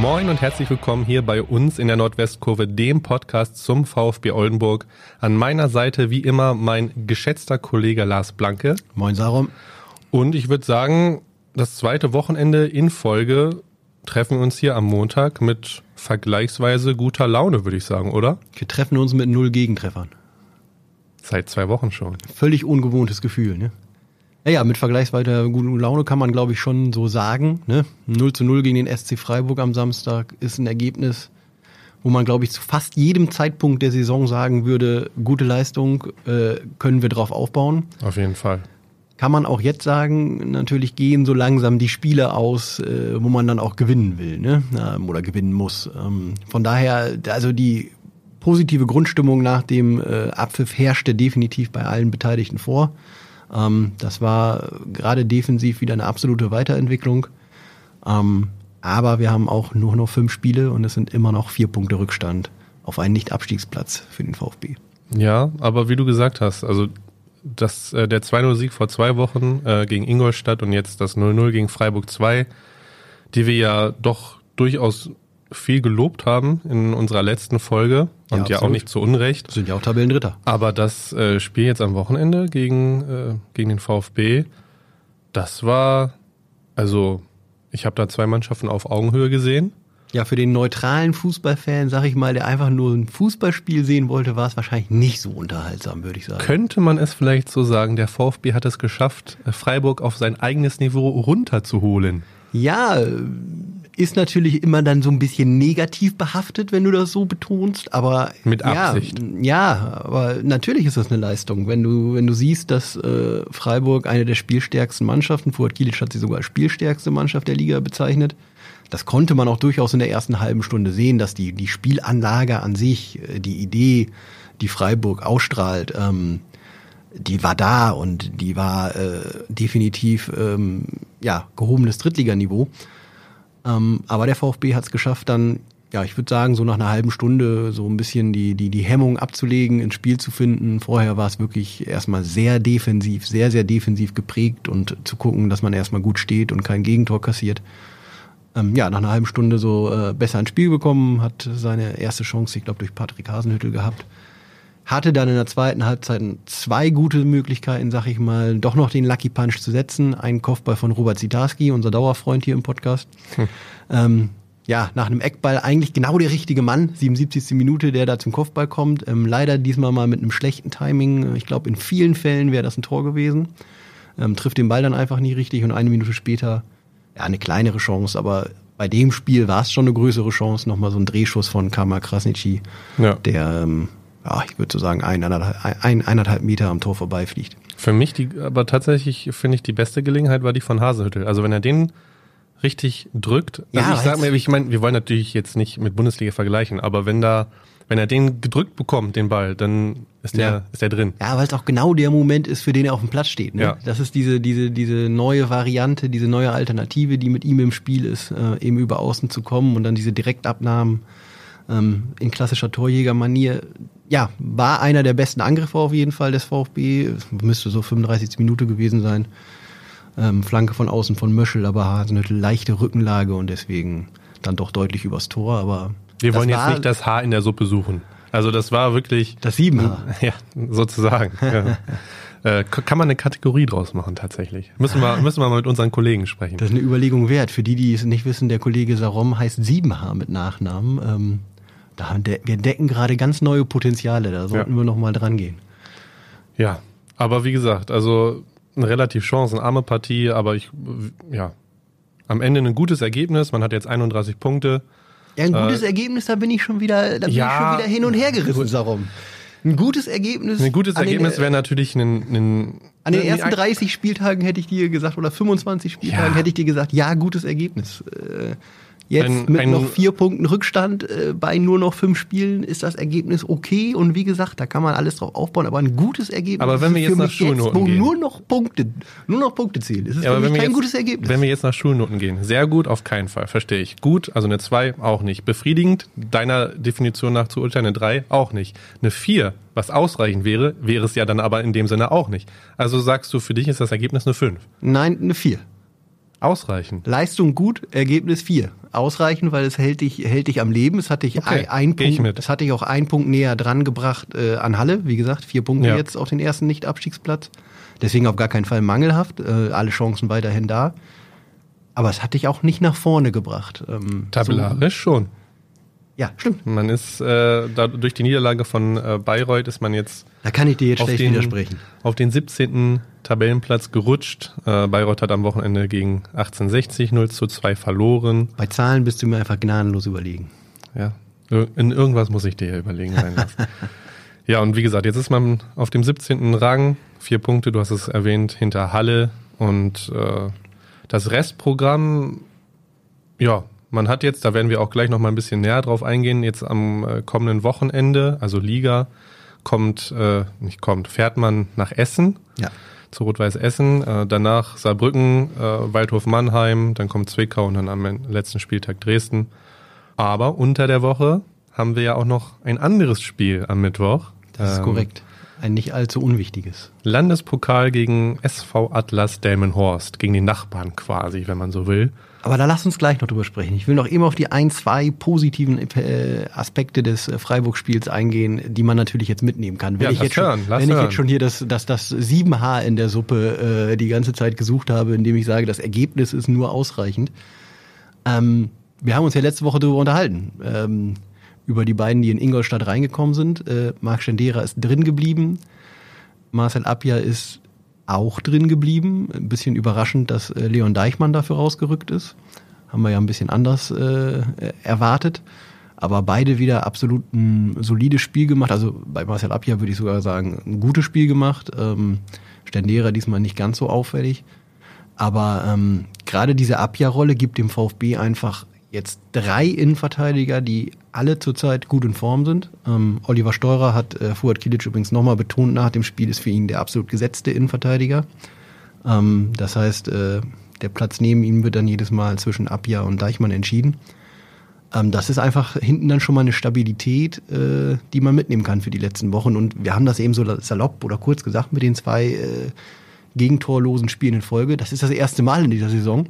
Moin und herzlich willkommen hier bei uns in der Nordwestkurve, dem Podcast zum VfB Oldenburg. An meiner Seite wie immer mein geschätzter Kollege Lars Blanke. Moin Sarum. Und ich würde sagen, das zweite Wochenende in Folge treffen wir uns hier am Montag mit vergleichsweise guter Laune, würde ich sagen, oder? Wir treffen uns mit null Gegentreffern. Seit zwei Wochen schon. Völlig ungewohntes Gefühl, ne? Ja, ja, mit vergleichsweise guter Laune kann man, glaube ich, schon so sagen. Ne? 0 zu 0 gegen den SC Freiburg am Samstag ist ein Ergebnis, wo man, glaube ich, zu fast jedem Zeitpunkt der Saison sagen würde, gute Leistung, äh, können wir drauf aufbauen. Auf jeden Fall. Kann man auch jetzt sagen, natürlich gehen so langsam die Spiele aus, äh, wo man dann auch gewinnen will, ne? Ähm, oder gewinnen muss. Ähm, von daher, also die positive Grundstimmung nach dem äh, Abpfiff herrschte definitiv bei allen Beteiligten vor. Ähm, das war gerade defensiv wieder eine absolute Weiterentwicklung. Ähm, aber wir haben auch nur noch fünf Spiele und es sind immer noch vier Punkte Rückstand auf einen Nicht-Abstiegsplatz für den VfB. Ja, aber wie du gesagt hast, also das, äh, der 2-0-Sieg vor zwei Wochen äh, gegen Ingolstadt und jetzt das 0-0 gegen Freiburg 2, die wir ja doch durchaus viel gelobt haben in unserer letzten Folge und ja, ja auch nicht zu Unrecht. Sind ja auch Tabellendritter. Aber das äh, Spiel jetzt am Wochenende gegen, äh, gegen den VfB, das war, also ich habe da zwei Mannschaften auf Augenhöhe gesehen. Ja, für den neutralen Fußballfan, sag ich mal, der einfach nur ein Fußballspiel sehen wollte, war es wahrscheinlich nicht so unterhaltsam, würde ich sagen. Könnte man es vielleicht so sagen, der VfB hat es geschafft, Freiburg auf sein eigenes Niveau runterzuholen. Ja, ist natürlich immer dann so ein bisschen negativ behaftet, wenn du das so betonst, aber mit Absicht. Ja, ja aber natürlich ist das eine Leistung, wenn du wenn du siehst, dass äh, Freiburg eine der spielstärksten Mannschaften, Fuad Kilic hat sie sogar als spielstärkste Mannschaft der Liga bezeichnet. Das konnte man auch durchaus in der ersten halben Stunde sehen, dass die die Spielanlage an sich, äh, die Idee, die Freiburg ausstrahlt, ähm, die war da und die war äh, definitiv ähm, ja gehobenes Drittliganiveau. Ähm, aber der VfB hat es geschafft, dann, ja, ich würde sagen, so nach einer halben Stunde so ein bisschen die, die, die Hemmung abzulegen, ins Spiel zu finden. Vorher war es wirklich erstmal sehr defensiv, sehr, sehr defensiv geprägt und zu gucken, dass man erstmal gut steht und kein Gegentor kassiert. Ähm, ja, nach einer halben Stunde so äh, besser ins Spiel bekommen, hat seine erste Chance, ich glaube, durch Patrick Hasenhüttel gehabt hatte dann in der zweiten Halbzeit zwei gute Möglichkeiten, sag ich mal, doch noch den Lucky Punch zu setzen. Ein Kopfball von Robert Zitarski, unser Dauerfreund hier im Podcast. Hm. Ähm, ja, nach einem Eckball eigentlich genau der richtige Mann, 77. Minute, der da zum Kopfball kommt. Ähm, leider diesmal mal mit einem schlechten Timing. Ich glaube, in vielen Fällen wäre das ein Tor gewesen. Ähm, trifft den Ball dann einfach nicht richtig und eine Minute später, ja, eine kleinere Chance, aber bei dem Spiel war es schon eine größere Chance, nochmal so ein Drehschuss von Kama Krasnitschi, ja. der ähm, ja, ich würde so sagen, eineinhalb, ein, eineinhalb Meter am Tor vorbeifliegt. Für mich, die, aber tatsächlich finde ich, die beste Gelegenheit war die von Hasehüttel. Also wenn er den richtig drückt, also ja, ich sag mir, ich meine, wir wollen natürlich jetzt nicht mit Bundesliga vergleichen, aber wenn da, wenn er den gedrückt bekommt, den Ball, dann ist der, ja. ist der drin. Ja, weil es auch genau der Moment ist, für den er auf dem Platz steht. Ne? Ja. Das ist diese, diese, diese neue Variante, diese neue Alternative, die mit ihm im Spiel ist, äh, eben über außen zu kommen und dann diese Direktabnahmen ähm, in klassischer Torjägermanier ja, war einer der besten Angriffe auf jeden Fall des VfB. Müsste so 35. Minute gewesen sein. Ähm, Flanke von außen von Möschel, aber hat eine leichte Rückenlage und deswegen dann doch deutlich übers Tor. Aber wir wollen jetzt nicht das Haar in der Suppe suchen. Also das war wirklich das Siebenhaar. Ja, sozusagen. ja. Äh, kann man eine Kategorie draus machen tatsächlich. Müssen wir, müssen wir mal mit unseren Kollegen sprechen. Das ist eine Überlegung wert. Für die, die es nicht wissen, der Kollege Sarom heißt Siebenhaar mit Nachnamen. Ähm, da, wir entdecken gerade ganz neue Potenziale, da sollten ja. wir nochmal dran gehen. Ja, aber wie gesagt, also eine relativ chancenarme Partie, aber ich, ja, am Ende ein gutes Ergebnis. Man hat jetzt 31 Punkte. Ja, ein gutes äh, Ergebnis, da bin ich schon wieder, da bin ja, ich schon wieder hin und her gerissen darum. Ein gutes Ergebnis. Ein gutes Ergebnis wäre natürlich ein, ein an den ersten 30 Spieltagen hätte ich dir gesagt, oder 25 Spieltagen ja. hätte ich dir gesagt, ja, gutes Ergebnis. Äh, Jetzt ein, mit ein, noch vier Punkten Rückstand äh, bei nur noch fünf Spielen ist das Ergebnis okay. Und wie gesagt, da kann man alles drauf aufbauen, aber ein gutes Ergebnis. Aber wenn wir jetzt nach Schulnoten jetzt, gehen. Nur noch Punkte, nur noch Punkte zählen. Ist es ja, mich kein jetzt, gutes Ergebnis. Wenn wir jetzt nach Schulnoten gehen. Sehr gut, auf keinen Fall. Verstehe ich. Gut, also eine zwei auch nicht. Befriedigend, deiner Definition nach zu urteilen, eine drei auch nicht. Eine vier, was ausreichend wäre, wäre es ja dann aber in dem Sinne auch nicht. Also sagst du, für dich ist das Ergebnis eine fünf? Nein, eine vier. Ausreichend. Leistung gut, Ergebnis 4. Ausreichend, weil es hält dich, hält dich am Leben. Es hat dich Okay, ein, Punkt, es hat dich auch einen Punkt näher dran gebracht äh, an Halle. Wie gesagt, vier Punkte Ja. jetzt auf den ersten Nicht-Abstiegsplatz. Deswegen auf gar keinen Fall mangelhaft. Äh, alle Chancen weiterhin da. Aber es hat dich auch nicht nach vorne gebracht. Ähm, Tabellarisch schon. So, ja, stimmt. Man ist äh, da, durch die Niederlage von äh, Bayreuth ist man jetzt Da kann ich dir jetzt auf schlecht den, widersprechen. auf den 17. Tabellenplatz gerutscht. Äh, Bayreuth hat am Wochenende gegen 1860 0 zu 2 verloren. Bei Zahlen bist du mir einfach gnadenlos überlegen. Ja, in irgendwas muss ich dir ja überlegen sein lassen. ja, und wie gesagt, jetzt ist man auf dem 17. Rang, vier Punkte, du hast es erwähnt, hinter Halle und äh, das Restprogramm, ja, man hat jetzt, da werden wir auch gleich noch mal ein bisschen näher drauf eingehen, jetzt am äh, kommenden Wochenende, also Liga, kommt, äh, nicht kommt, fährt man nach Essen Ja. Zu Rot-Weiß Essen, äh, danach Saarbrücken, äh, Waldhof Mannheim, dann kommt Zwickau und dann am letzten Spieltag Dresden. Aber unter der Woche haben wir ja auch noch ein anderes Spiel am Mittwoch. Das ist Ähm, korrekt. Ein nicht allzu unwichtiges. Landespokal gegen SV Atlas Delmenhorst, gegen die Nachbarn quasi, wenn man so will. Aber da lass uns gleich noch drüber sprechen. Ich will noch eben auf die ein, zwei positiven äh, Aspekte des äh, Freiburg-Spiels eingehen, die man natürlich jetzt mitnehmen kann. Wenn Ja, ich, jetzt schon, hören, lass wenn ich jetzt schon hier das, das, das 7H in der Suppe äh, die ganze Zeit gesucht habe, indem ich sage, das Ergebnis ist nur ausreichend. Ähm, wir haben uns ja letzte Woche darüber unterhalten. Ähm, über die beiden, die in Ingolstadt reingekommen sind. Äh, Marc Stendera ist drin geblieben. Marcel Appia ist auch drin geblieben. Ein bisschen überraschend, dass äh, Leon Deichmann dafür rausgerückt ist. Haben wir ja ein bisschen anders äh, erwartet. Aber beide wieder absolut ein solides Spiel gemacht. Also bei Marcel Appia würde ich sogar sagen, ein gutes Spiel gemacht. Ähm, Stendera diesmal nicht ganz so auffällig. Aber ähm, gerade diese Abwehrrolle gibt dem VfB einfach jetzt drei Innenverteidiger, die alle zurzeit gut in Form sind. Ähm, Oliver Steurer hat äh, Fuad Kilic übrigens nochmal betont nach dem Spiel, ist für ihn der absolut gesetzte Innenverteidiger. Ähm, das heißt, äh, der Platz neben ihm wird dann jedes Mal zwischen Abja und Deichmann entschieden. Ähm, das ist einfach hinten dann schon mal eine Stabilität, äh, die man mitnehmen kann für die letzten Wochen. Und wir haben das eben so salopp oder kurz gesagt mit den zwei äh, gegentorlosen Spielen in Folge. Das ist das erste Mal in dieser Saison.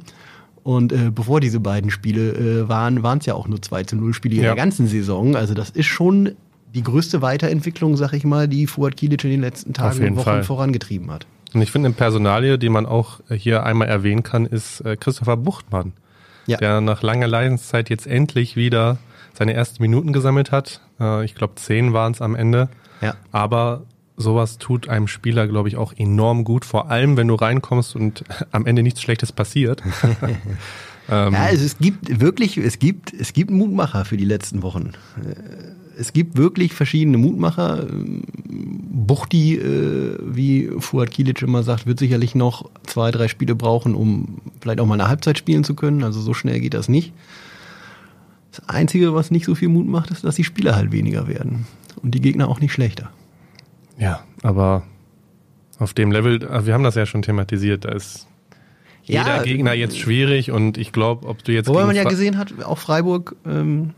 Und äh, bevor diese beiden Spiele äh, waren, waren es ja auch nur 2 zu 0 Spiele in Ja. der ganzen Saison. Also das ist schon die größte Weiterentwicklung, sag ich mal, die Fuad Kilic in den letzten Tagen und Wochen Fall. vorangetrieben hat. Und ich finde, eine Personalie, die man auch hier einmal erwähnen kann, ist äh, Christopher Buchtmann, Ja. der nach langer Leidenszeit jetzt endlich wieder seine ersten Minuten gesammelt hat. Äh, ich glaube, zehn waren es am Ende. Ja. Aber sowas tut einem Spieler, glaube ich, auch enorm gut. Vor allem, wenn du reinkommst und am Ende nichts Schlechtes passiert. ähm, Ja, also es gibt wirklich, es gibt, es gibt Mutmacher für die letzten Wochen. Äh, Es gibt wirklich verschiedene Mutmacher. Ähm, Buchti, äh, wie Fuad Kilic immer sagt, wird sicherlich noch zwei, drei Spiele brauchen, um vielleicht auch mal eine Halbzeit spielen zu können. Also so schnell geht das nicht. Das Einzige, was nicht so viel Mut macht, ist, dass die Spieler halt weniger werden. Und die Gegner auch nicht schlechter. Ja, aber auf dem Level, äh, wir haben das ja schon thematisiert, da ist Ja, jeder Gegner jetzt schwierig und ich glaube, ob du jetzt Wobei man ja gesehen hat, auch Freiburg ähm,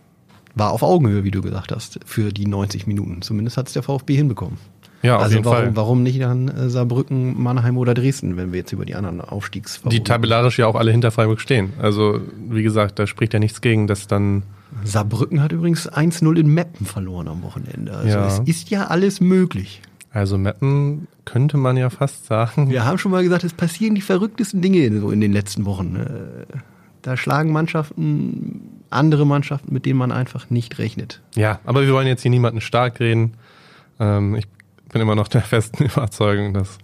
war auf Augenhöhe, wie du gesagt hast, für die 90 Minuten. Zumindest hat es der VfB hinbekommen. Ja, auf also jeden warum, Fall. warum nicht dann äh, Saarbrücken, Mannheim oder Dresden, wenn wir jetzt über die anderen Aufstiegsfavoriten die tabellarisch ja auch alle hinter Freiburg stehen. Also, wie gesagt, da spricht ja nichts gegen, dass dann Saarbrücken hat übrigens 1-0 in Meppen verloren am Wochenende. Also Ja. es ist ja alles möglich. Also Meppen könnte man ja fast sagen. Wir haben schon mal gesagt, es passieren die verrücktesten Dinge so in den letzten Wochen. Äh, Da schlagen Mannschaften andere Mannschaften, mit denen man einfach nicht rechnet. Ja, aber wir wollen jetzt hier niemanden stark reden. Ähm, ich bin immer noch der festen Überzeugung, dass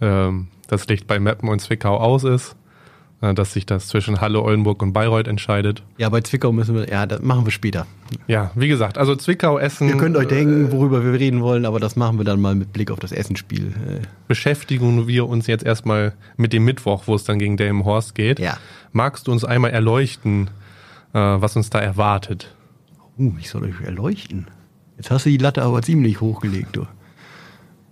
ähm, das Licht bei Meppen und Zwickau aus ist, dass sich das zwischen Halle, Oldenburg und Bayreuth entscheidet. Ja, bei Zwickau müssen wir, ja, das machen wir später. Ja, wie gesagt, also Zwickau, Essen. Ihr könnt euch äh, denken, worüber wir reden wollen, aber das machen wir dann mal mit Blick auf das Essenspiel. Äh, beschäftigen wir uns jetzt erstmal mit dem Mittwoch, wo es dann gegen Delmenhorst geht. Ja. Magst du uns einmal erleuchten, äh, was uns da erwartet? Uh, ich soll euch erleuchten. Jetzt hast du die Latte aber ziemlich hochgelegt, du.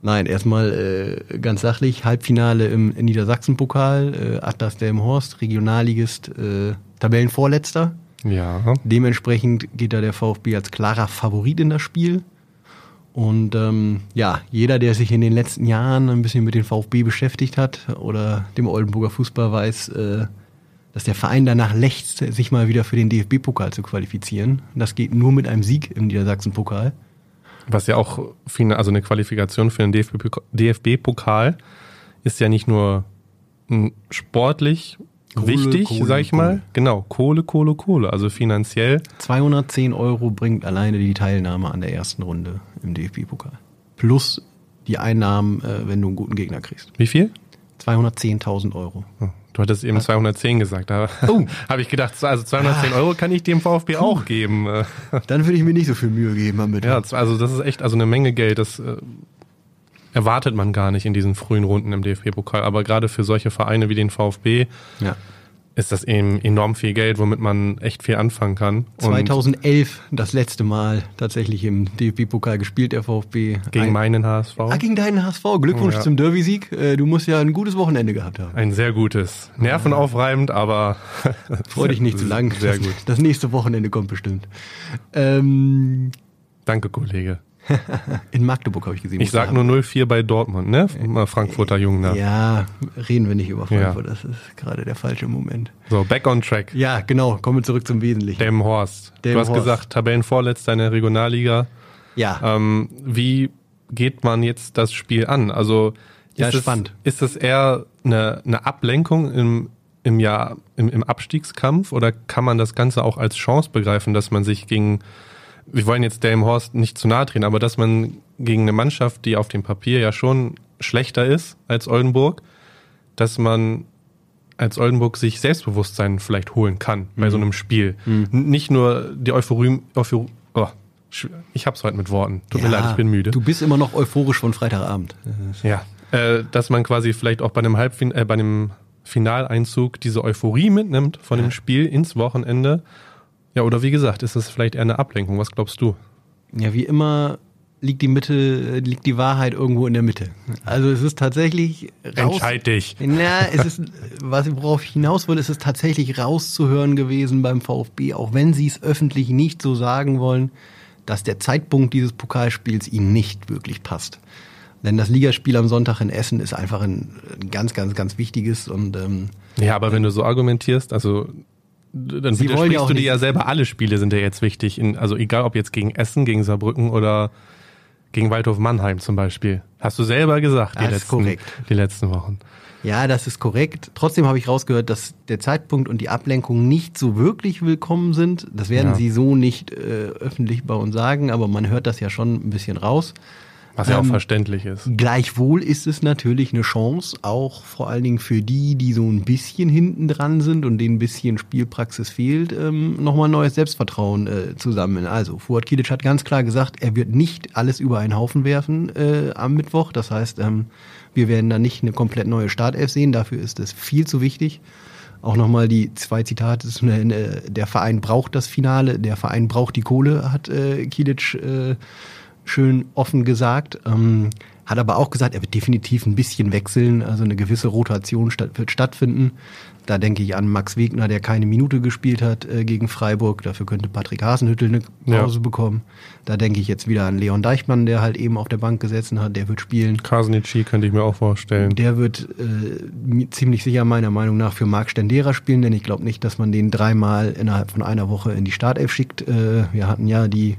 Nein, erstmal äh, ganz sachlich, Halbfinale im Niedersachsen-Pokal, äh, Atlas Delmenhorst, Regionalligist, äh, Tabellenvorletzter. Ja. Dementsprechend geht da der VfB als klarer Favorit in das Spiel. Und ähm, ja, jeder, der sich in den letzten Jahren ein bisschen mit dem VfB beschäftigt hat oder dem Oldenburger Fußball weiß, äh, dass der Verein danach lächzt, sich mal wieder für den DFB-Pokal zu qualifizieren. Das geht nur mit einem Sieg im Niedersachsen-Pokal. Was ja auch, viel, also eine Qualifikation für den DFB-Pokal ist ja nicht nur sportlich Kohle, wichtig, Kohle, sag ich mal. Kohle. Genau, Kohle, Kohle, Kohle. Also finanziell. 210 Euro bringt alleine die Teilnahme an der ersten Runde im DFB-Pokal. Plus die Einnahmen, äh, wenn du einen guten Gegner kriegst. Wie viel? 210.000 Euro. Hm. Du hattest eben 210 gesagt. Da oh. habe ich gedacht, also 210 ah. Euro kann ich dem VfB Puh. auch geben. Dann würde ich mir nicht so viel Mühe geben am Mittag. Ja, also das ist echt also eine Menge Geld. Das äh, erwartet man gar nicht in diesen frühen Runden im DFB-Pokal. Aber gerade für solche Vereine wie den VfB ja ist das eben enorm viel Geld, womit man echt viel anfangen kann. 2011 das letzte Mal tatsächlich im DFB-Pokal gespielt, der VfB. Gegen ein, meinen HSV. Ah, gegen deinen HSV. Glückwunsch ja. zum Derby-Sieg. Äh, du musst ja ein gutes Wochenende gehabt haben. Ein sehr gutes. Nervenaufreibend, aber... Freu dich nicht zu lang. Sehr gut. Das nächste Wochenende kommt bestimmt. Ähm, Danke, Kollege. In Magdeburg habe ich gesehen. Ich sag nur 0-4 bei Dortmund, ne? Frankfurter Jungen. Ne? Ja, reden wir nicht über Frankfurt, ja. das ist gerade der falsche Moment. So, back on track. Ja, genau, kommen wir zurück zum Wesentlichen. Delmenhorst. du hast gesagt, Tabellenvorletzter in der Regionalliga. Ja. Ähm, wie geht man jetzt das Spiel an? Also ist, ja, es, ist das eher eine, eine Ablenkung im, im Jahr, im, im Abstiegskampf oder kann man das Ganze auch als Chance begreifen, dass man sich gegen wir wollen jetzt Horst nicht zu nahe drehen, aber dass man gegen eine Mannschaft, die auf dem Papier ja schon schlechter ist als Oldenburg, dass man als Oldenburg sich Selbstbewusstsein vielleicht holen kann bei so mhm. einem Spiel. Mhm. Nicht nur die Euphorie, Euphorie oh, ich hab's heute mit Worten. Tut ja, mir leid, ich bin müde. Du bist immer noch euphorisch von Freitagabend. Ja, äh, dass man quasi vielleicht auch bei einem Halbfin äh, bei einem Finaleinzug diese Euphorie mitnimmt von ja. dem Spiel ins Wochenende ja, oder wie gesagt, ist das vielleicht eher eine Ablenkung? Was glaubst du? Ja, wie immer liegt die Mitte, liegt die Wahrheit irgendwo in der Mitte. Also es ist tatsächlich raus, Entscheid dich. Na, es ist, was worauf ich hinaus will, ist es tatsächlich rauszuhören gewesen beim VfB, auch wenn sie es öffentlich nicht so sagen wollen, dass der Zeitpunkt dieses Pokalspiels ihnen nicht wirklich passt. Denn das Ligaspiel am Sonntag in Essen ist einfach ein, ganz, ganz, ganz wichtiges und ähm, ja, aber wenn du so argumentierst, also dann Sie widersprichst ja du dir ja selber, alle Spiele sind ja jetzt wichtig. In, also egal ob jetzt gegen Essen, gegen Saarbrücken oder gegen Waldhof Mannheim zum Beispiel. Hast du selber gesagt, die, letzten, die letzten Wochen. Ja, das ist korrekt. Trotzdem habe ich rausgehört, dass der Zeitpunkt und die Ablenkung nicht so wirklich willkommen sind. Das werden ja. sie so nicht äh, öffentlich bei uns sagen, aber man hört das ja schon ein bisschen raus. Was ja auch ähm, verständlich ist. Gleichwohl ist es natürlich eine Chance, auch vor allen Dingen für die, die so ein bisschen hinten dran sind und denen ein bisschen Spielpraxis fehlt, ähm, nochmal neues Selbstvertrauen äh, zu sammeln. Also, Fuad Kilic hat ganz klar gesagt, er wird nicht alles über einen Haufen werfen äh, am Mittwoch. Das heißt, ähm, wir werden da nicht eine komplett neue Startelf sehen. Dafür ist es viel zu wichtig. Auch nochmal die zwei Zitate. Der Verein braucht das Finale, der Verein braucht die Kohle, hat äh, Kilic äh, schön offen gesagt. Ähm, hat aber auch gesagt, er wird definitiv ein bisschen wechseln, also eine gewisse Rotation statt, wird stattfinden. Da denke ich an Max Wegner, der keine Minute gespielt hat äh, gegen Freiburg. Dafür könnte Patrick Hasenhüttel eine Pause ja. bekommen. Da denke ich jetzt wieder an Leon Deichmann, der halt eben auf der Bank gesessen hat. Der wird spielen. Kasnici könnte ich mir auch vorstellen. Der wird äh, ziemlich sicher meiner Meinung nach für Marc Stendera spielen, denn ich glaube nicht, dass man den dreimal innerhalb von einer Woche in die Startelf schickt. Äh, wir hatten ja die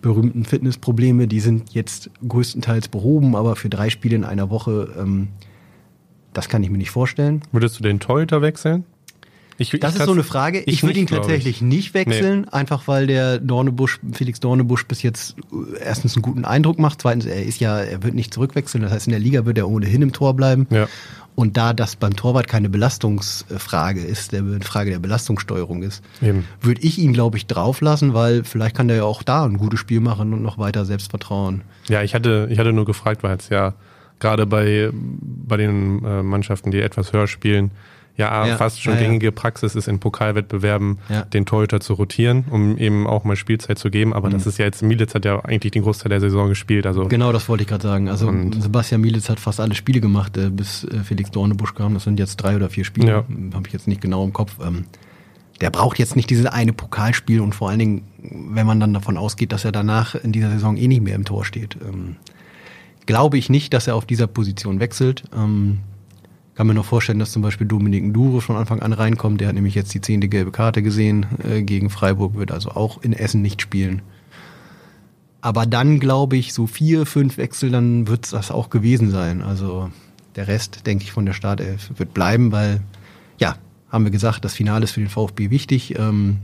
berühmten Fitnessprobleme, die sind jetzt größtenteils behoben, aber für drei Spiele in einer Woche, ähm, das kann ich mir nicht vorstellen. Würdest du den Torhüter wechseln? Ich, das ich ist so eine Frage. Ich, ich würde ihn tatsächlich ich. nicht wechseln, nee. einfach weil der Dornebusch, Felix Dornebusch bis jetzt äh, erstens einen guten Eindruck macht, zweitens er ist ja, er wird nicht zurückwechseln, das heißt in der Liga wird er ohnehin im Tor bleiben. Ja. Und da das beim Torwart keine Belastungsfrage ist, der eine Frage der Belastungssteuerung ist, würde ich ihn, glaube ich, drauflassen, weil vielleicht kann der ja auch da ein gutes Spiel machen und noch weiter Selbstvertrauen. Ja, ich hatte, ich hatte nur gefragt, weil es ja gerade bei, bei den äh, Mannschaften, die etwas höher spielen, ja, ja, fast schon ja, gängige Praxis ist in Pokalwettbewerben, ja. den Torhüter zu rotieren, um eben auch mal Spielzeit zu geben. Aber mhm. das ist ja jetzt, Militz hat ja eigentlich den Großteil der Saison gespielt. Also genau, das wollte ich gerade sagen. Also Sebastian Militz hat fast alle Spiele gemacht, äh, bis äh, Felix Dornebusch kam. Das sind jetzt drei oder vier Spiele, ja. habe ich jetzt nicht genau im Kopf. Ähm, der braucht jetzt nicht dieses eine Pokalspiel und vor allen Dingen, wenn man dann davon ausgeht, dass er danach in dieser Saison eh nicht mehr im Tor steht, ähm, glaube ich nicht, dass er auf dieser Position wechselt. Kann mir noch vorstellen, dass zum Beispiel Dominik Nduro von Anfang an reinkommt. Der hat nämlich jetzt die zehnte gelbe Karte gesehen äh, gegen Freiburg, wird also auch in Essen nicht spielen. Aber dann glaube ich, so vier, fünf Wechsel, dann wird es das auch gewesen sein. Also der Rest, denke ich, von der Startelf wird bleiben, weil, ja, haben wir gesagt, das Finale ist für den VfB wichtig. Ähm,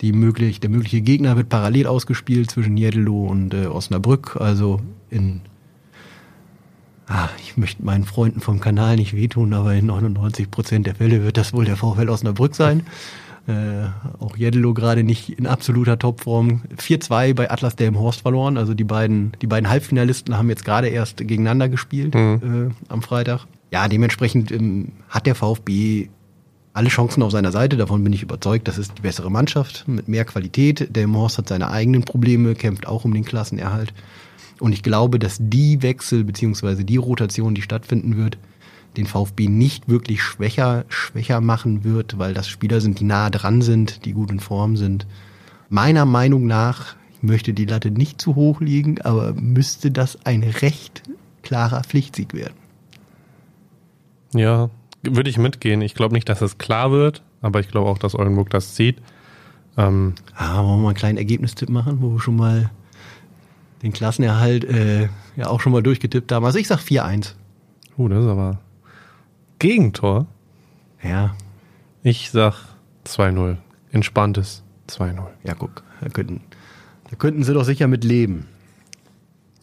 die möglich, der mögliche Gegner wird parallel ausgespielt zwischen Jeddelo und äh, Osnabrück. Also in ah, ich möchte meinen Freunden vom Kanal nicht wehtun, aber in 99 Prozent der Fälle wird das wohl der VfL Osnabrück sein. Äh, auch Jeddelo gerade nicht in absoluter Topform. 4-2 bei Atlas Delmenhorst verloren. Also die beiden, die beiden Halbfinalisten haben jetzt gerade erst gegeneinander gespielt mhm. äh, am Freitag. Ja, dementsprechend ähm, hat der VfB alle Chancen auf seiner Seite. Davon bin ich überzeugt. Das ist die bessere Mannschaft mit mehr Qualität. Delmenhorst hat seine eigenen Probleme, kämpft auch um den Klassenerhalt. Und ich glaube, dass die Wechsel beziehungsweise die Rotation, die stattfinden wird, den VfB nicht wirklich schwächer, schwächer machen wird, weil das Spieler sind, die nah dran sind, die gut in Form sind. Meiner Meinung nach, ich möchte die Latte nicht zu hoch liegen, aber müsste das ein recht klarer Pflichtsieg werden. Ja, würde ich mitgehen. Ich glaube nicht, dass es klar wird, aber ich glaube auch, dass Oldenburg das sieht. Ähm ah, wollen wir mal einen kleinen Ergebnistipp machen, wo wir schon mal den Klassenerhalt äh, ja auch schon mal durchgetippt haben. Also ich sag 4-1. Uh, das ist aber Gegentor. Ja. Ich sag 2-0. Entspanntes 2-0. Ja, guck, da könnten, da könnten sie doch sicher mit leben.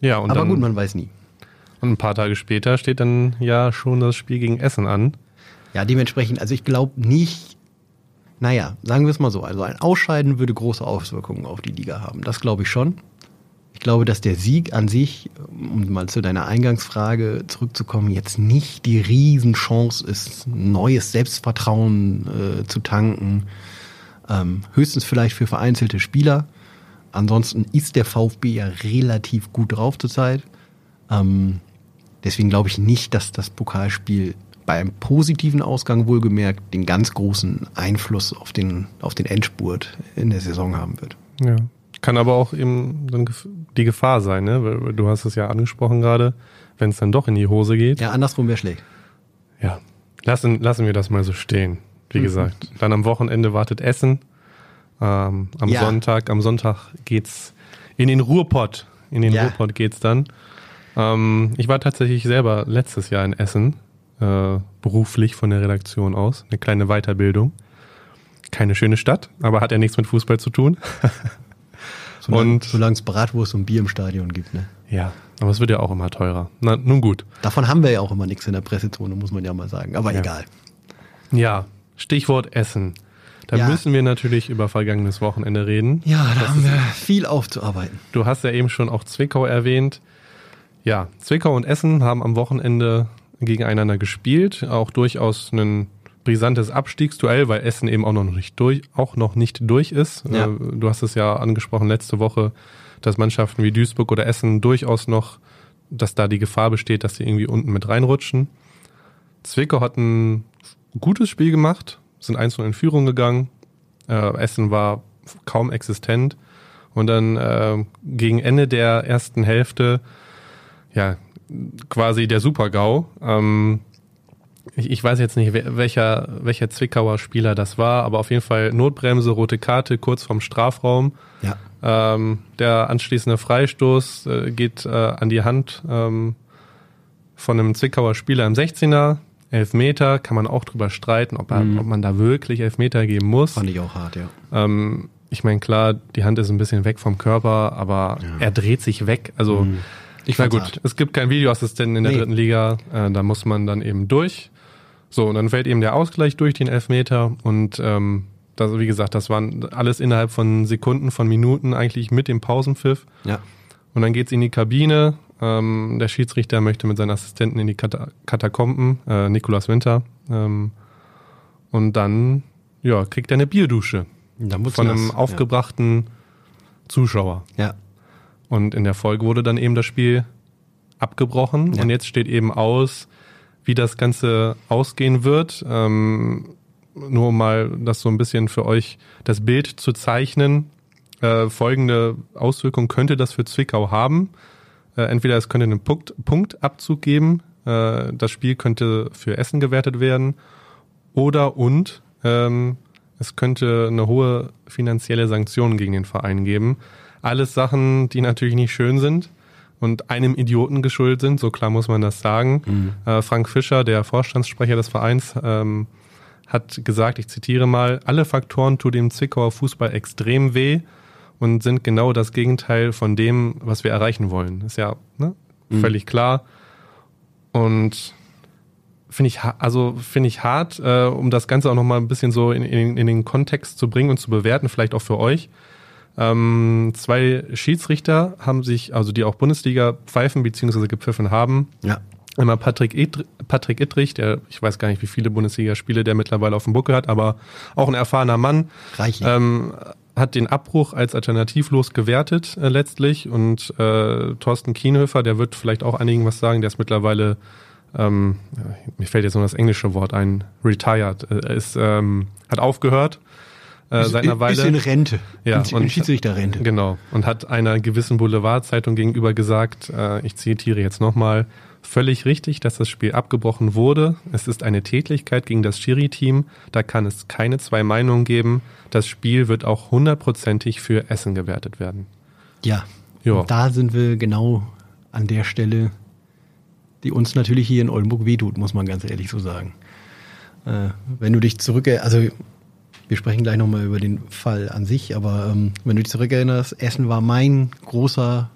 Ja, und Aber dann, gut, man weiß nie. Und ein paar Tage später steht dann ja schon das Spiel gegen Essen an. Ja, dementsprechend, also ich glaube nicht, naja, sagen wir es mal so, also ein Ausscheiden würde große Auswirkungen auf die Liga haben. Das glaube ich schon glaube, dass der Sieg an sich, um mal zu deiner Eingangsfrage zurückzukommen, jetzt nicht die Riesenchance ist, neues Selbstvertrauen äh, zu tanken. Ähm, höchstens vielleicht für vereinzelte Spieler. Ansonsten ist der VfB ja relativ gut drauf zurzeit. Ähm, deswegen glaube ich nicht, dass das Pokalspiel bei einem positiven Ausgang wohlgemerkt den ganz großen Einfluss auf den, auf den Endspurt in der Saison haben wird. Ja. Kann aber auch eben dann die Gefahr sein, ne? Du hast es ja angesprochen gerade, wenn es dann doch in die Hose geht. Ja, andersrum wäre schlecht. Ja. Lassen, lassen wir das mal so stehen, wie mhm. gesagt. Dann am Wochenende wartet Essen. Ähm, am ja. Sonntag, am Sonntag geht's in den Ruhrpott. In den ja. Ruhrpott geht's dann. Ähm, ich war tatsächlich selber letztes Jahr in Essen, äh, beruflich von der Redaktion aus. Eine kleine Weiterbildung. Keine schöne Stadt, aber hat ja nichts mit Fußball zu tun. Solange es Bratwurst und Bier im Stadion gibt, ne? Ja, aber es wird ja auch immer teurer. Na, nun gut. Davon haben wir ja auch immer nichts in der Pressezone, muss man ja mal sagen. Aber ja. egal. Ja, Stichwort Essen. Da ja. müssen wir natürlich über vergangenes Wochenende reden. Ja, da das haben wir viel aufzuarbeiten. Du hast ja eben schon auch Zwickau erwähnt. Ja, Zwickau und Essen haben am Wochenende gegeneinander gespielt. Auch durchaus einen brisantes Abstiegsduell, weil Essen eben auch noch nicht durch, auch noch nicht durch ist. Ja. Äh, du hast es ja angesprochen letzte Woche, dass Mannschaften wie Duisburg oder Essen durchaus noch, dass da die Gefahr besteht, dass sie irgendwie unten mit reinrutschen. Zwickau hat ein gutes Spiel gemacht, sind einzeln in Führung gegangen. Äh, Essen war kaum existent. Und dann äh, gegen Ende der ersten Hälfte, ja, quasi der Super-GAU. Ähm, ich, ich weiß jetzt nicht, welcher, welcher Zwickauer Spieler das war, aber auf jeden Fall Notbremse, rote Karte, kurz vorm Strafraum. Ja. Ähm, der anschließende Freistoß äh, geht äh, an die Hand ähm, von einem Zwickauer Spieler im 16er. Elfmeter, kann man auch drüber streiten, ob, mhm. ob man da wirklich Elfmeter geben muss. Fand ich auch hart, ja. Ähm, ich meine, klar, die Hand ist ein bisschen weg vom Körper, aber ja. er dreht sich weg. Also, mhm. ich war gut. Hart. Es gibt keinen Videoassistenten in der nee. dritten Liga. Äh, da muss man dann eben durch. So, und dann fällt eben der Ausgleich durch den Elfmeter und ähm, das, wie gesagt, das waren alles innerhalb von Sekunden, von Minuten eigentlich mit dem Pausenpfiff. Ja. Und dann geht's in die Kabine. Ähm, der Schiedsrichter möchte mit seinen Assistenten in die Kata Katakomben, äh, Nikolas Winter. Ähm, und dann ja, kriegt er eine Bierdusche von einem nass, aufgebrachten ja. Zuschauer. Ja. Und in der Folge wurde dann eben das Spiel abgebrochen. Ja. Und jetzt steht eben aus, wie das Ganze ausgehen wird. Ähm, nur um mal das so ein bisschen für euch das Bild zu zeichnen. Äh, folgende Auswirkung könnte das für Zwickau haben. Äh, entweder es könnte einen Punkt, Punktabzug geben äh, das Spiel könnte für Essen gewertet werden. Oder und ähm, es könnte eine hohe finanzielle Sanktion gegen den Verein geben. Alles Sachen, die natürlich nicht schön sind und einem Idioten geschuldet sind, so klar muss man das sagen. Mhm. Äh, Frank Fischer, der Vorstandssprecher des Vereins, ähm, hat gesagt, ich zitiere mal, alle Faktoren tun dem Zwickauer Fußball extrem weh und sind genau das Gegenteil von dem, was wir erreichen wollen. Ist ja ne, mhm. völlig klar. Und finde ich, also finde ich hart, äh, um das Ganze auch nochmal ein bisschen so in, in, in, den Kontext zu bringen und zu bewerten, vielleicht auch für euch. Ähm, zwei Schiedsrichter haben sich, also die auch Bundesliga pfeifen bzw. gepfiffen haben. Ja. Einmal Patrick, Id Patrick Ittrich, der, ich weiß gar nicht, wie viele Bundesligaspiele der mittlerweile auf dem Buckel hat, aber auch ein erfahrener Mann. Reichlich. Ähm, hat den Abbruch als alternativlos gewertet äh, letztlich und äh, Thorsten Kienhöfer, der wird vielleicht auch einigen was sagen, der ist mittlerweile ähm, mir fällt jetzt nur das englische Wort ein, retired, äh, ist, ähm, hat aufgehört äh, seit einer Weile. Ist in Rente. Ja, in, in Schiedsrichterrente. Genau. Und hat einer gewissen Boulevardzeitung gegenüber gesagt, äh, ich zitiere jetzt nochmal, völlig richtig, dass das Spiel abgebrochen wurde. Es ist eine Tätlichkeit gegen das Schiri-Team. Da kann es keine zwei Meinungen geben. Das Spiel wird auch hundertprozentig für Essen gewertet werden. Ja. ja. Da sind wir genau an der Stelle, die uns natürlich hier in Oldenburg wehtut, muss man ganz ehrlich so sagen. Äh, wenn du dich zurück, also wir sprechen gleich nochmal über den Fall an sich, aber ähm, wenn du dich zurückerinnerst, Essen war mein großer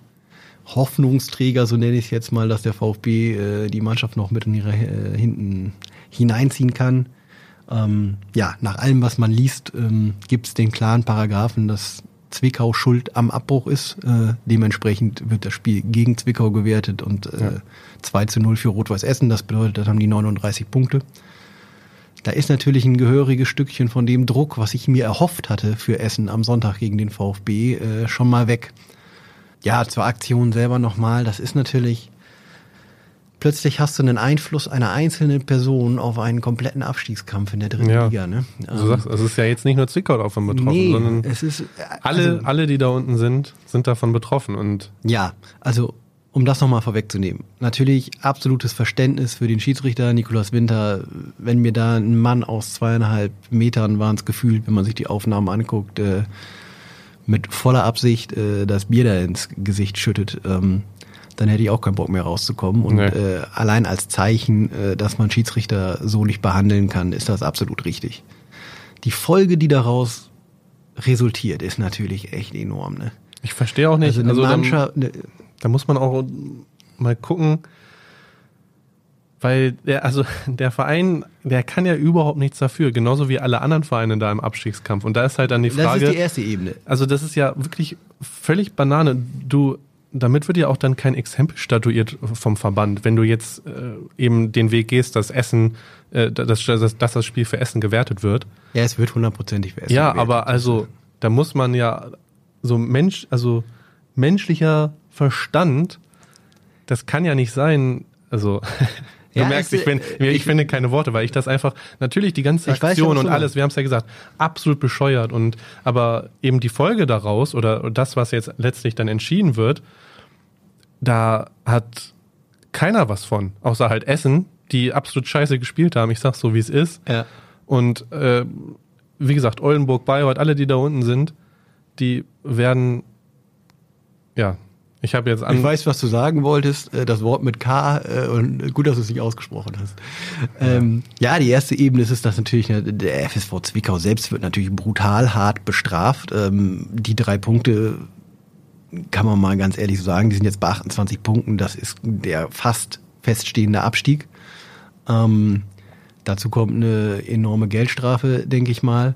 Hoffnungsträger, so nenne ich es jetzt mal, dass der VfB äh, die Mannschaft noch mit in ihre äh, hinten hineinziehen kann. Ähm, ja, nach allem, was man liest, ähm, gibt es den klaren Paragraphen, dass Zwickau schuld am Abbruch ist. Äh, dementsprechend wird das Spiel gegen Zwickau gewertet und äh, ja. 2 zu 0 für Rot-Weiß Essen. Das bedeutet, das haben die 39 Punkte. Da ist natürlich ein gehöriges Stückchen von dem Druck, was ich mir erhofft hatte für Essen am Sonntag gegen den VfB, äh, schon mal weg. Ja, zur Aktion selber nochmal. Das ist natürlich plötzlich hast du einen Einfluss einer einzelnen Person auf einen kompletten Abstiegskampf in der dritten ja. Liga. Ne? Also du sagst, es ist ja jetzt nicht nur Zwickau davon betroffen, nee, sondern es ist, also, alle, alle, die da unten sind, sind davon betroffen. Und ja, also um das nochmal vorwegzunehmen. Natürlich absolutes Verständnis für den Schiedsrichter Nikolaus Winter. Wenn mir da ein Mann aus zweieinhalb Metern waren es gefühlt, wenn man sich die Aufnahmen anguckt, äh, mit voller Absicht äh, das Bier da ins Gesicht schüttet, ähm, dann hätte ich auch keinen Bock mehr rauszukommen. Und nee. äh, allein als Zeichen, äh, dass man Schiedsrichter so nicht behandeln kann, ist das absolut richtig. Die Folge, die daraus resultiert, ist natürlich echt enorm. Ne? Ich verstehe auch nicht. Also eine also Mannschaft, ne, da muss man auch mal gucken, weil der, also der Verein, der kann ja überhaupt nichts dafür, genauso wie alle anderen Vereine da im Abstiegskampf. Und da ist halt dann die Frage. Das ist die erste Ebene. Also das ist ja wirklich völlig Banane. Du damit wird ja auch dann kein Exempel statuiert vom Verband. Wenn du jetzt äh, eben den Weg gehst, dass Essen, äh, dass, dass, dass, das Spiel für Essen gewertet wird. Ja, es wird hundertprozentig für Essen ja, gewertet. Ja, aber also, da muss man ja so Mensch, also menschlicher Verstand, das kann ja nicht sein, also Du ja, merkst, ich, bin, ich, ich, finde keine Worte, weil ich das einfach, natürlich die ganze Aktion und alles, wir haben es ja gesagt, absolut bescheuert und aber eben die Folge daraus oder das, was jetzt letztlich dann entschieden wird, da hat keiner was von, außer halt Essen, die absolut scheiße gespielt haben. Ich sag's so, wie es ist. Ja. Und äh, wie gesagt, Oldenburg, Bayreuth, alle, die da unten sind, die werden ja ich habe jetzt an Ich weiß, was du sagen wolltest, äh, das Wort mit K äh, und gut, dass du es nicht ausgesprochen hast. Ähm, ja, die erste Ebene ist es, dass natürlich ne, der FSV Zwickau selbst wird natürlich brutal hart bestraft. Ähm, die drei Punkte kann man mal ganz ehrlich so sagen, die sind jetzt bei 28 Punkten, das ist der fast feststehende Abstieg. Ähm, dazu kommt eine enorme Geldstrafe, denke ich mal.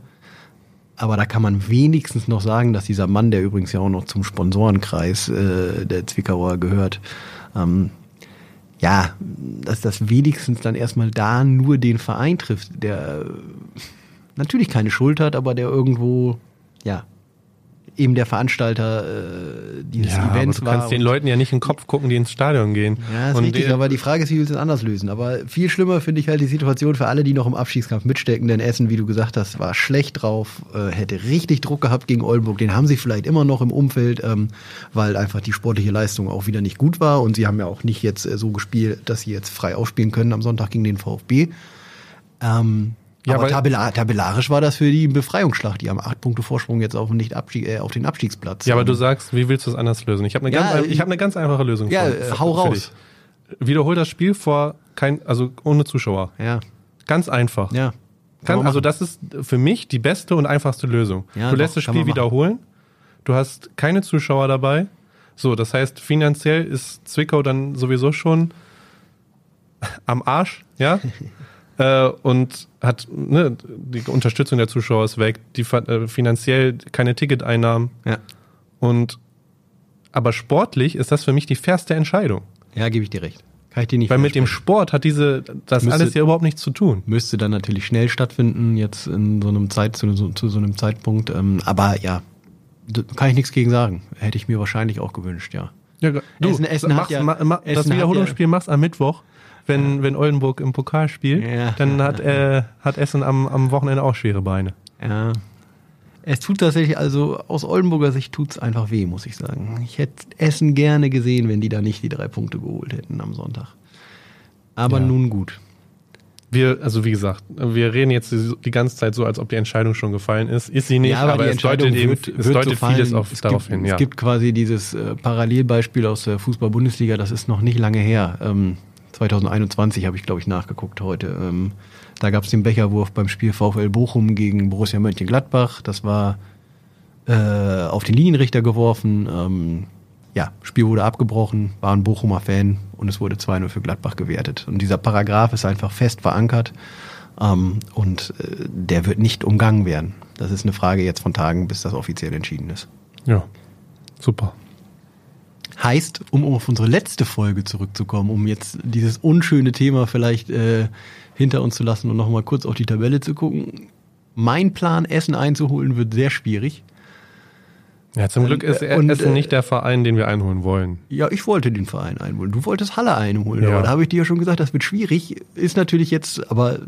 Aber da kann man wenigstens noch sagen, dass dieser Mann, der übrigens ja auch noch zum Sponsorenkreis äh, der Zwickauer gehört, ähm, ja, dass das wenigstens dann erstmal da nur den Verein trifft, der natürlich keine Schuld hat, aber der irgendwo, ja, eben der Veranstalter äh, dieses ja, Events aber du war. kannst den Leuten ja nicht in den Kopf gucken, die ins Stadion gehen. Ja, ist Und richtig, die- aber die Frage ist, wie willst du es anders lösen? Aber viel schlimmer finde ich halt die Situation für alle, die noch im Abstiegskampf mitstecken, denn Essen, wie du gesagt hast, war schlecht drauf, äh, hätte richtig Druck gehabt gegen Oldenburg, den haben sie vielleicht immer noch im Umfeld, ähm, weil einfach die sportliche Leistung auch wieder nicht gut war und sie haben ja auch nicht jetzt äh, so gespielt, dass sie jetzt frei aufspielen können am Sonntag gegen den VfB. Ähm, Ja, aber aber- tabella tabellarisch war das für die ein Befreiungsschlag. Die haben acht Punkte Vorsprung jetzt auf, den nicht Abstieg, äh, auf den Abstiegsplatz. Ja, aber du sagst, wie willst du es anders lösen? Ich habe eine, Ja, ganz, ein- ich- hab eine ganz einfache Lösung. Ja, für- äh, hau für raus. dich. Wiederhol das Spiel vor kein, also ohne Zuschauer. Ja, Ganz einfach. ja. Kann, also das ist für mich die beste und einfachste Lösung. Ja, du doch, lässt das Spiel wiederholen. Du hast keine Zuschauer dabei. So, das heißt, finanziell ist Zwickau dann sowieso schon am Arsch, ja. äh, und hat ne, die Unterstützung der Zuschauer ist weg, die äh, finanziell keine Ticketeinnahmen Ja. und aber sportlich ist das für mich die fairste Entscheidung. Ja, gebe ich dir recht. Kann ich dir nicht Weil mit dem. Sport hat diese das Müsste- alles ja überhaupt nichts zu tun. müsste dann natürlich schnell stattfinden, jetzt in so einem Zeit, zu, so, zu so einem Zeitpunkt. Ähm, aber ja, kann ich nichts gegen sagen. Hätte ich mir wahrscheinlich auch gewünscht, ja. Ja, du, Essen- Essen machst, ja- ma, ma, Essen das Wiederholungsspiel machst am Mittwoch, wenn, wenn Oldenburg im Pokal spielt, Ja. dann hat, äh, hat Essen am, am Wochenende auch schwere Beine. Ja. Es tut tatsächlich, also aus Oldenburger Sicht tut's einfach weh, muss ich sagen. Ich hätte Essen gerne gesehen, wenn die da nicht die drei Punkte geholt hätten am Sonntag. Aber Ja. nun gut. Wir, also wie gesagt, wir reden jetzt die, die ganze Zeit so, als ob die Entscheidung schon gefallen ist. Ist sie nicht, ja, aber, aber, es deutet, eben, wird, es wird deutet so vieles auf, es darauf gibt, hin. Ja. Es gibt quasi dieses äh, Parallelbeispiel aus der Fußball-Bundesliga, das ist noch nicht lange her. Ähm, 2021 habe ich, glaube ich, nachgeguckt heute. Ähm, da gab es den Becherwurf beim Spiel VfL Bochum gegen Borussia Mönchengladbach. Das war äh, auf den Linienrichter geworfen. Ähm, ja, Spiel wurde abgebrochen, war ein Bochumer Fan und es wurde 2-0 für Gladbach gewertet. Und dieser Paragraph ist einfach fest verankert ähm, und äh, der wird nicht umgangen werden. Das ist eine Frage jetzt von Tagen, bis das offiziell entschieden ist. ja, super. Heißt, um auf unsere letzte Folge zurückzukommen, um jetzt dieses unschöne Thema vielleicht äh, hinter uns zu lassen und nochmal kurz auf die Tabelle zu gucken. Mein Plan, Essen einzuholen, wird sehr schwierig. Ja, zum Glück ist und, Essen äh, nicht der Verein, den wir einholen wollen. Ja, ich wollte den Verein einholen. Du wolltest Halle einholen, Ja. aber da habe ich dir ja schon gesagt, das wird schwierig. Ist natürlich jetzt, aber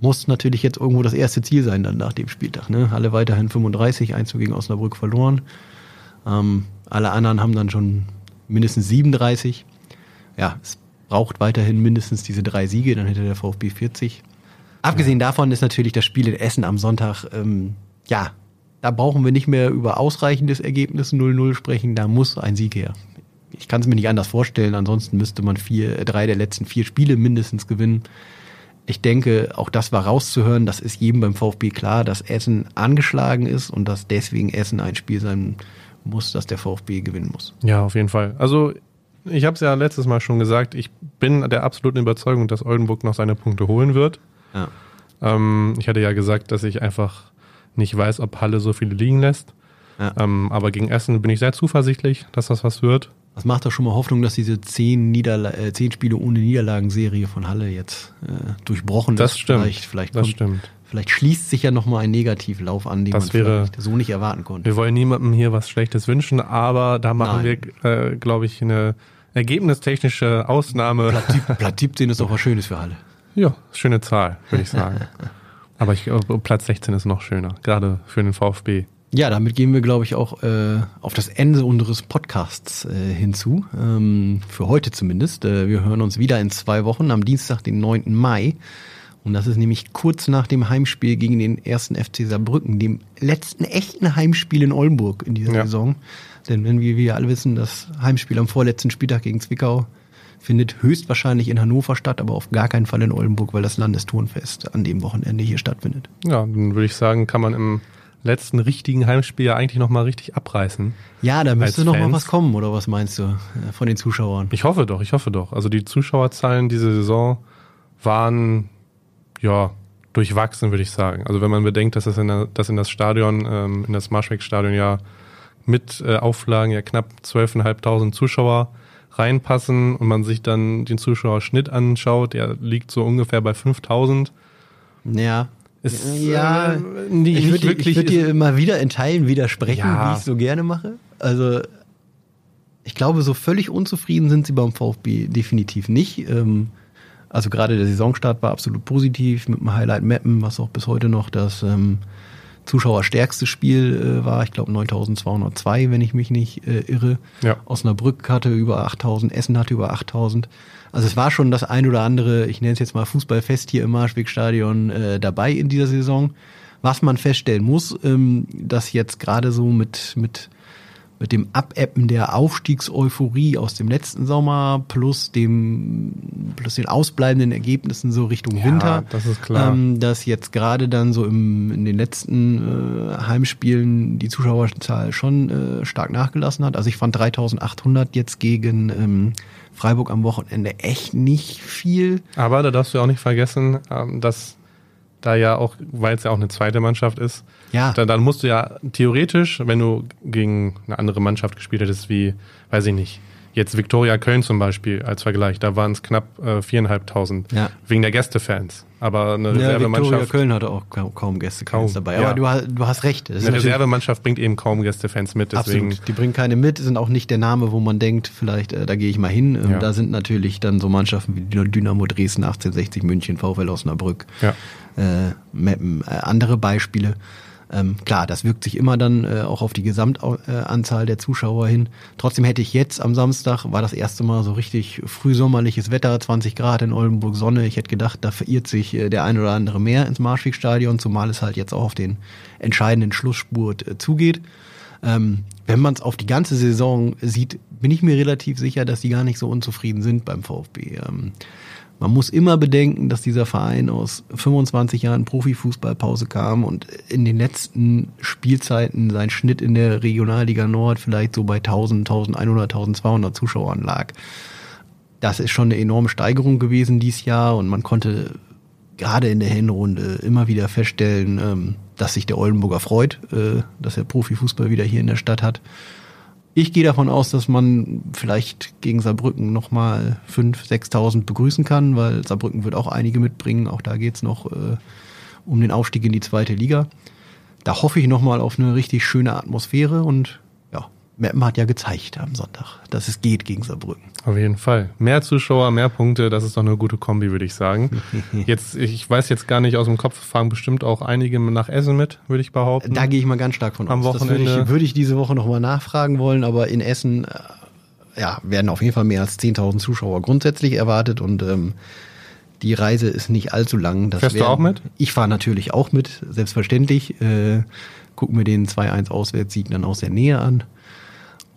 muss natürlich jetzt irgendwo das erste Ziel sein dann nach dem Spieltag. Ne? Halle weiterhin 35, 1 gegen Osnabrück verloren. Ähm, alle anderen haben dann schon mindestens 37. Ja, es braucht weiterhin mindestens diese drei Siege, dann hätte der VfB 40. Abgesehen davon ist natürlich das Spiel in Essen am Sonntag, ähm, ja, da brauchen wir nicht mehr über ausreichendes Ergebnis 0-0 sprechen, da muss ein Sieg her. Ich kann es mir nicht anders vorstellen, ansonsten müsste man vier, äh, drei der letzten vier Spiele mindestens gewinnen. Ich denke, auch das war rauszuhören, das ist jedem beim VfB klar, dass Essen angeschlagen ist und dass deswegen Essen ein Spiel sein muss, dass der VfB gewinnen muss. Ja, auf jeden Fall. Also ich habe es ja letztes Mal schon gesagt, ich bin der absoluten Überzeugung, dass Oldenburg noch seine Punkte holen wird. Ja. Ähm, ich hatte ja gesagt, dass ich einfach nicht weiß, ob Halle so viele liegen lässt. Ja. Ähm, aber gegen Essen bin ich sehr zuversichtlich, dass das was wird. Das macht doch schon mal Hoffnung, dass diese zehn, Niederla äh, zehn Spiele ohne Niederlagenserie von Halle jetzt äh, durchbrochen Das ist. stimmt. Vielleicht, vielleicht, Das kommt, stimmt. Vielleicht schließt sich ja nochmal ein Negativlauf an, den Das man wäre- vielleicht so nicht erwarten konnte. Wir wollen niemandem hier was Schlechtes wünschen, aber da machen Nein. wir, äh, glaube ich, eine ergebnistechnische Ausnahme. Platz, Platz 17 ist doch was Schönes für Halle. Ja, schöne Zahl, würde ich sagen. aber ich glaube, Platz 16 ist noch schöner, gerade für den VfB. Ja, damit gehen wir, glaube ich, auch äh, auf das Ende unseres Podcasts äh, hinzu. Ähm, für heute zumindest. Äh, wir hören uns wieder in zwei Wochen am Dienstag, den 9. Mai. Und das ist nämlich kurz nach dem Heimspiel gegen den ersten FC Saarbrücken, dem letzten echten Heimspiel in Oldenburg in dieser Ja. Saison. Denn wenn wir, wie wir alle wissen, das Heimspiel am vorletzten Spieltag gegen Zwickau findet höchstwahrscheinlich in Hannover statt, aber auf gar keinen Fall in Oldenburg, weil das Landesturnfest an dem Wochenende hier stattfindet. Ja, dann würde ich sagen, kann man im letzten richtigen Heimspiel ja eigentlich nochmal richtig abreißen. Ja, da müsste Als noch mal Fans. was kommen, oder was meinst du, äh, von den Zuschauern? Ich hoffe doch, ich hoffe doch. Also die Zuschauerzahlen diese Saison waren ja durchwachsen, würde ich sagen. Also wenn man bedenkt, dass das in, der, dass in das Stadion, ähm, in das Marschweg-Stadion ja mit äh, Auflagen ja knapp 12.500 Zuschauer reinpassen und man sich dann den Zuschauerschnitt anschaut, der liegt so ungefähr bei 5.000. Ja, Ist, Ja, äh, nicht ich würde würd dir immer wieder in Teilen widersprechen, Ja. wie ich so gerne mache. Also ich glaube, so völlig unzufrieden sind sie beim VfB definitiv nicht. Ähm, also gerade der Saisonstart war absolut positiv mit dem Highlight Mappen, was auch bis heute noch das ähm, zuschauerstärkste Spiel äh, war. Ich glaube 9202, wenn ich mich nicht äh, irre. Ja. Osnabrück hatte über 8000, Essen hatte über 8000. Also es war schon das ein oder andere, ich nenne es jetzt mal Fußballfest hier im Marschwegstadion äh, dabei in dieser Saison. Was man feststellen muss, ähm, dass jetzt gerade so mit, mit, mit dem Abebben der Aufstiegseuphorie aus dem letzten Sommer plus dem plus den ausbleibenden Ergebnissen so Richtung Ja, Winter, das ist klar. Ähm, dass jetzt gerade dann so im, in den letzten äh, Heimspielen die Zuschauerzahl schon äh, stark nachgelassen hat. Also ich fand 3800 jetzt gegen ähm, Freiburg am Wochenende echt nicht viel. Aber da darfst du auch nicht vergessen, ähm, dass da ja auch, weil es ja auch eine zweite Mannschaft ist, Ja. dann, dann musst du ja theoretisch, wenn du gegen eine andere Mannschaft gespielt hättest, wie, weiß ich nicht, jetzt Viktoria Köln zum Beispiel als Vergleich, da waren es knapp äh, viereinhalbtausend Ja. wegen der Gästefans. Aber eine Ja, Viktoria Reservemannschaft, Köln hatte auch kaum, kaum Gäste Kaum, dabei. ja. Aber du, hast- du hast recht. Eine Reservemannschaft bringt eben kaum Gästefans mit, deswegen Absolut. Die bringen keine mit, sind auch nicht der Name, wo man denkt, vielleicht, äh, da gehe ich mal hin. Ähm, Ja. Da sind natürlich dann so Mannschaften wie Dyn- Dynamo Dresden, 1860 München, VfL Osnabrück, Ja. äh, Meppen, äh, andere Beispiele. Ähm, klar, das wirkt sich immer dann äh, auch auf die Gesamtanzahl der Zuschauer hin. Trotzdem hätte ich jetzt am Samstag, war das erste Mal so richtig frühsommerliches Wetter, 20 Grad in Oldenburg Sonne. Ich hätte gedacht, da verirrt sich äh, der ein oder andere mehr ins Marschwegstadion, zumal es halt jetzt auch auf den entscheidenden Schlussspurt äh, zugeht. Ähm, wenn man es auf die ganze Saison sieht, bin ich mir relativ sicher, dass die gar nicht so unzufrieden sind beim VfB. Ähm, man muss immer bedenken, dass dieser Verein aus 25 Jahren Profifußballpause kam und in den letzten Spielzeiten sein Schnitt in der Regionalliga Nord vielleicht so bei 1000, 1100, 1200 Zuschauern lag. Das ist schon eine enorme Steigerung gewesen dieses Jahr und man konnte gerade in der Hinrunde immer wieder feststellen, ähm, dass sich der Oldenburger freut, äh, dass er Profifußball wieder hier in der Stadt hat. Ich gehe davon aus, dass man vielleicht gegen Saarbrücken nochmal 5.000, 6.000 begrüßen kann, weil Saarbrücken wird auch einige mitbringen. Auch da geht's noch äh, um den Aufstieg in die zweite Liga. Da hoffe ich nochmal auf eine richtig schöne Atmosphäre und Meppen hat ja gezeigt am Sonntag, dass es geht gegen Saarbrücken. Auf jeden Fall. Mehr Zuschauer, mehr Punkte, das ist doch eine gute Kombi, würde ich sagen. Jetzt, ich weiß jetzt gar nicht aus dem Kopf, fahren bestimmt auch einige nach Essen mit, würde ich behaupten. Da gehe ich mal ganz stark von Am aus. Das würde Wochenende- ich, würde ich diese Woche nochmal nachfragen wollen, aber in Essen äh, ja, werden auf jeden Fall mehr als 10.000 Zuschauer grundsätzlich erwartet und ähm, die Reise ist nicht allzu lang. Das Fährst du auch mit? Ich fahre natürlich auch mit, selbstverständlich. Äh, guck mir den 2-1 Auswärtssieg dann aus der Nähe an.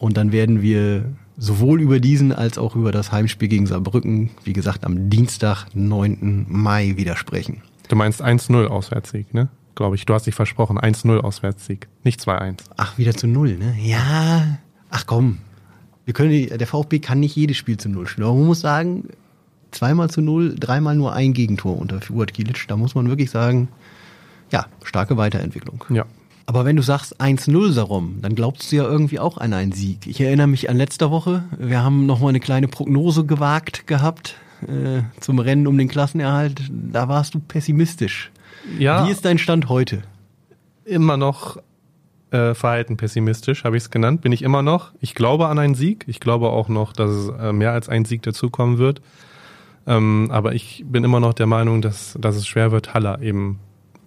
Und dann werden wir sowohl über diesen als auch über das Heimspiel gegen Saarbrücken, wie gesagt, am Dienstag, 9. Mai wieder sprechen. Du meinst 1-0 Auswärtssieg, ne? Glaube ich. Du hast dich versprochen. 1-0 Auswärtssieg. Nicht 2-1. Ach, wieder zu null, ne? Ja. Ach komm. Wir können der VfB kann nicht jedes Spiel zu null spielen. Aber man muss sagen, zweimal zu null, dreimal nur ein Gegentor unter Fuad Kilic. Da muss man wirklich sagen, ja, starke Weiterentwicklung. Ja. Aber wenn du sagst 1-0 Sarum, dann glaubst du ja irgendwie auch an einen Sieg. Ich erinnere mich an letzter Woche. Wir haben nochmal eine kleine Prognose gewagt gehabt äh, zum Rennen um den Klassenerhalt. Da warst du pessimistisch. Ja, Wie ist dein Stand heute? immer noch äh, verhalten pessimistisch, habe ich es genannt. Bin ich immer noch. Ich glaube an einen Sieg. Ich glaube auch noch, dass es äh, mehr als ein Sieg dazukommen wird. Ähm, aber ich bin immer noch der Meinung, dass, dass es schwer wird, Haller eben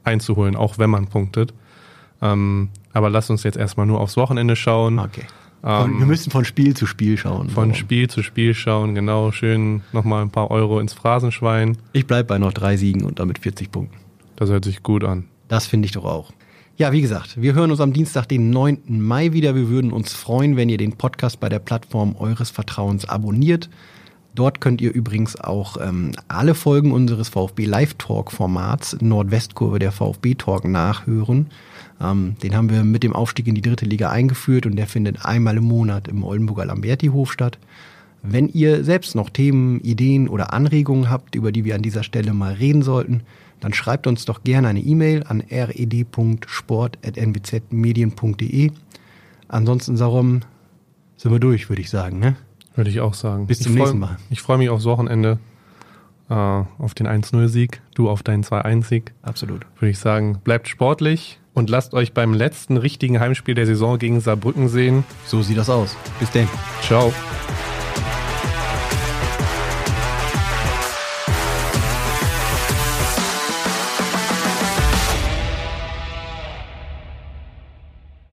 einzuholen, auch wenn man punktet. Ähm, aber lass uns jetzt erstmal nur aufs Wochenende schauen. Okay. Von, Ähm, wir müssen von Spiel zu Spiel schauen. Von Warum? Spiel zu Spiel schauen, genau, schön nochmal ein paar Euro ins Phrasenschwein. Ich bleib bei noch drei Siegen und damit 40 Punkten. Das hört sich gut an. Das finde ich doch auch. Ja, wie gesagt, wir hören uns am Dienstag, den 9. Mai wieder. Wir würden uns freuen, wenn ihr den Podcast bei der Plattform eures Vertrauens abonniert. Dort könnt ihr übrigens auch ähm, alle Folgen unseres VfB Live Talk Formats Nordwestkurve der VfB Talk nachhören. Ähm, den haben wir mit dem Aufstieg in die dritte Liga eingeführt und der findet einmal im Monat im Oldenburger Lamberti-Hof statt. Wenn ihr selbst noch Themen, Ideen oder Anregungen habt, über die wir an dieser Stelle mal reden sollten, dann schreibt uns doch gerne eine E-Mail an red.sport.nwzmedien.de. Ansonsten, Sarum, sind wir durch, würde ich sagen. Ne? Würde ich auch sagen. Bis zum ich freu- nächsten Mal. Ich freue mich aufs Wochenende. äh, auf den 1-0-Sieg, du auf deinen 2-1-Sieg. Absolut. Würde ich sagen, bleibt sportlich und lasst euch beim letzten richtigen Heimspiel der Saison gegen Saarbrücken sehen. So sieht das aus. Bis denn. Ciao.